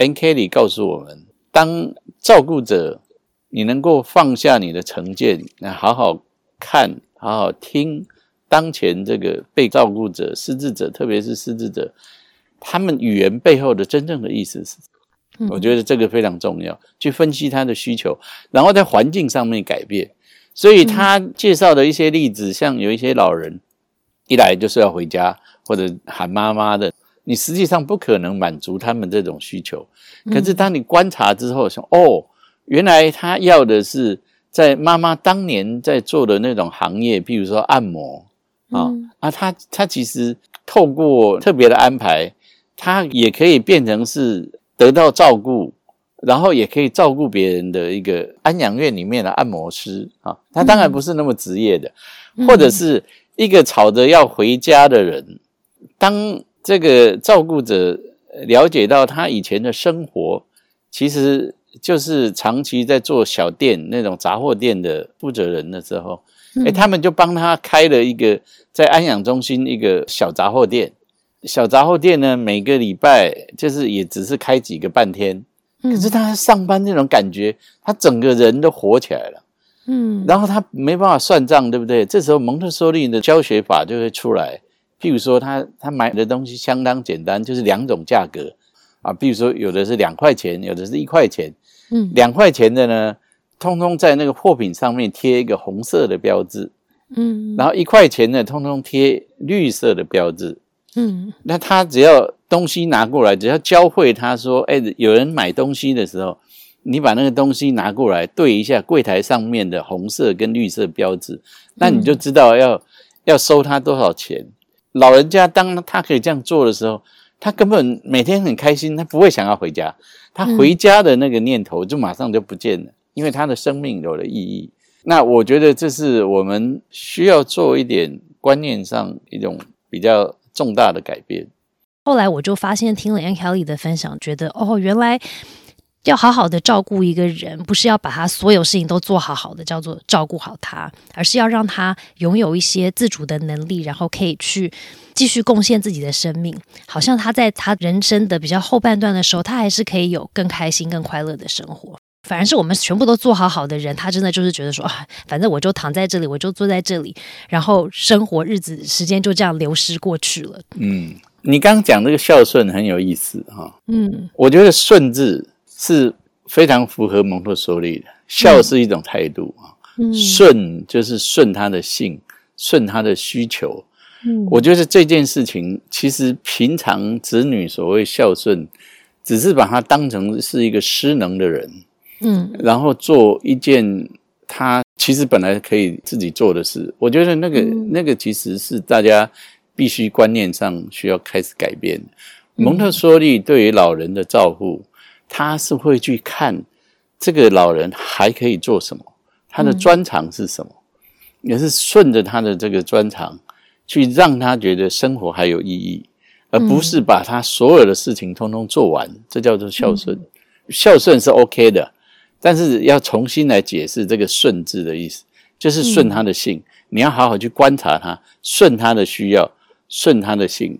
N. Kelly 告诉我们，当照顾者你能够放下你的成见，那好好看，好好听当前这个被照顾者、失智者，特别是失智者，他们语言背后的真正的意思是。我觉得这个非常重要，去分析他的需求，然后在环境上面改变。所以他介绍的一些例子，像有一些老人一来就是要回家或者喊妈妈的，你实际上不可能满足他们这种需求。可是当你观察之后，说哦，原来他要的是在妈妈当年在做的那种行业，譬如说按摩啊啊，他他其实透过特别的安排，他也可以变成是。得到照顾，然后也可以照顾别人的一个安养院里面的按摩师啊，他当然不是那么职业的，或者是一个吵着要回家的人。当这个照顾者了解到他以前的生活，其实就是长期在做小店那种杂货店的负责人的时候，哎，他们就帮他开了一个在安养中心一个小杂货店。小杂货店呢，每个礼拜就是也只是开几个半天，可是他上班那种感觉，他整个人都活起来了。嗯，然后他没办法算账，对不对？这时候蒙特梭利的教学法就会出来。譬如说，他他买的东西相当简单，就是两种价格啊。譬如说，有的是两块钱，有的是一块钱。嗯，两块钱的呢，通通在那个货品上面贴一个红色的标志。嗯，然后一块钱的，通通贴绿色的标志。嗯，那他只要东西拿过来，只要教会他说：“哎，有人买东西的时候，你把那个东西拿过来对一下柜台上面的红色跟绿色标志，那你就知道要要收他多少钱。”老人家当他可以这样做的时候，他根本每天很开心，他不会想要回家，他回家的那个念头就马上就不见了，因为他的生命有了意义。那我觉得这是我们需要做一点观念上一种比较。重大的改变。后来我就发现，听了 Ann Kelly 的分享，觉得哦，原来要好好的照顾一个人，不是要把他所有事情都做好好的，叫做照顾好他，而是要让他拥有一些自主的能力，然后可以去继续贡献自己的生命。好像他在他人生的比较后半段的时候，他还是可以有更开心、更快乐的生活。反而是我们全部都做好好的人，他真的就是觉得说啊，反正我就躺在这里，我就坐在这里，然后生活日子时间就这样流失过去了。嗯，你刚刚讲这个孝顺很有意思哈。嗯，我觉得顺字是非常符合蒙特梭利的，孝是一种态度啊，顺就是顺他的性，顺他的需求。嗯，我觉得这件事情其实平常子女所谓孝顺，只是把他当成是一个失能的人。嗯，然后做一件他其实本来可以自己做的事，我觉得那个那个其实是大家必须观念上需要开始改变。蒙特梭利对于老人的照顾，他是会去看这个老人还可以做什么，他的专长是什么，也是顺着他的这个专长去让他觉得生活还有意义，而不是把他所有的事情通通做完，这叫做孝顺。孝顺是 OK 的。但是要重新来解释这个“顺”字的意思，就是顺他的性。你要好好去观察他，顺他的需要，顺他的性，